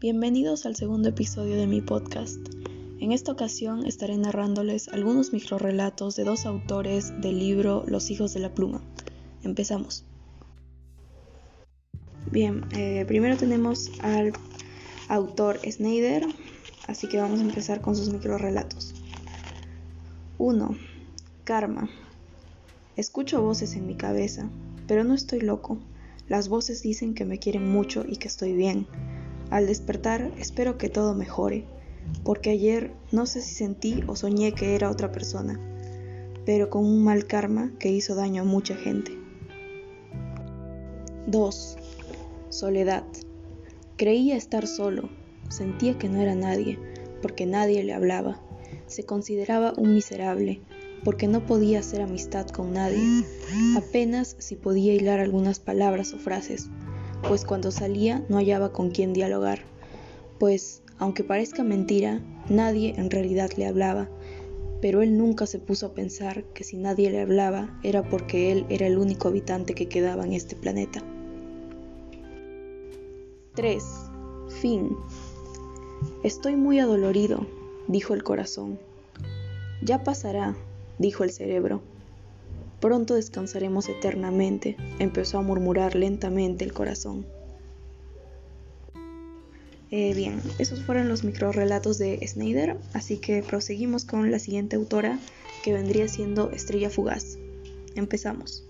Bienvenidos al segundo episodio de mi podcast. En esta ocasión estaré narrándoles algunos microrelatos de dos autores del libro Los hijos de la pluma. Empezamos. Bien, eh, primero tenemos al autor Snyder, así que vamos a empezar con sus microrelatos. 1. Karma. Escucho voces en mi cabeza, pero no estoy loco. Las voces dicen que me quieren mucho y que estoy bien. Al despertar espero que todo mejore, porque ayer no sé si sentí o soñé que era otra persona, pero con un mal karma que hizo daño a mucha gente. 2. Soledad. Creía estar solo, sentía que no era nadie, porque nadie le hablaba. Se consideraba un miserable, porque no podía hacer amistad con nadie, apenas si podía hilar algunas palabras o frases, pues cuando salía no hallaba con quién dialogar, pues, aunque parezca mentira, nadie en realidad le hablaba, pero él nunca se puso a pensar que si nadie le hablaba era porque él era el único habitante que quedaba en este planeta. 3. Fin. Estoy muy adolorido, dijo el corazón. Ya pasará, dijo el cerebro. Pronto descansaremos eternamente, empezó a murmurar lentamente el corazón. Eh, bien, esos fueron los microrelatos de Snyder, así que proseguimos con la siguiente autora, que vendría siendo Estrella Fugaz. Empezamos.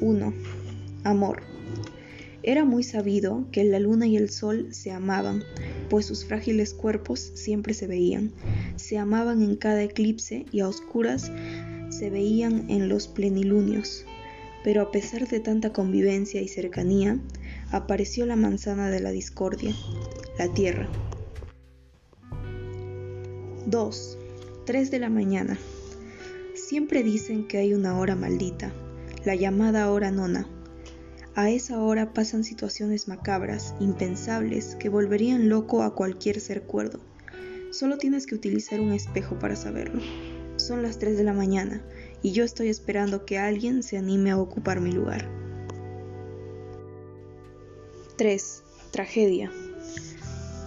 1. Amor. Era muy sabido que la luna y el sol se amaban, pues sus frágiles cuerpos siempre se veían. Se amaban en cada eclipse y a oscuras se veían en los plenilunios. Pero a pesar de tanta convivencia y cercanía, apareció la manzana de la discordia, la tierra. 2. 3 de la mañana. Siempre dicen que hay una hora maldita, la llamada hora nona a esa hora pasan situaciones macabras, impensables, que volverían loco a cualquier ser cuerdo. Solo tienes que utilizar un espejo para saberlo. Son las 3 de la mañana y yo estoy esperando que alguien se anime a ocupar mi lugar. 3. Tragedia.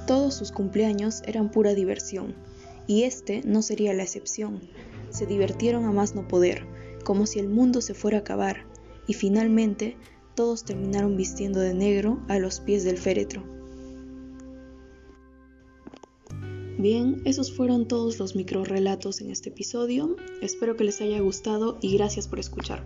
Todos sus cumpleaños eran pura diversión, y este no sería la excepción. Se divirtieron a más no poder, como si el mundo se fuera a acabar, y finalmente todos terminaron vistiendo de negro a los pies del féretro. Bien, esos fueron todos los micro relatos en este episodio. Espero que les haya gustado y gracias por escuchar.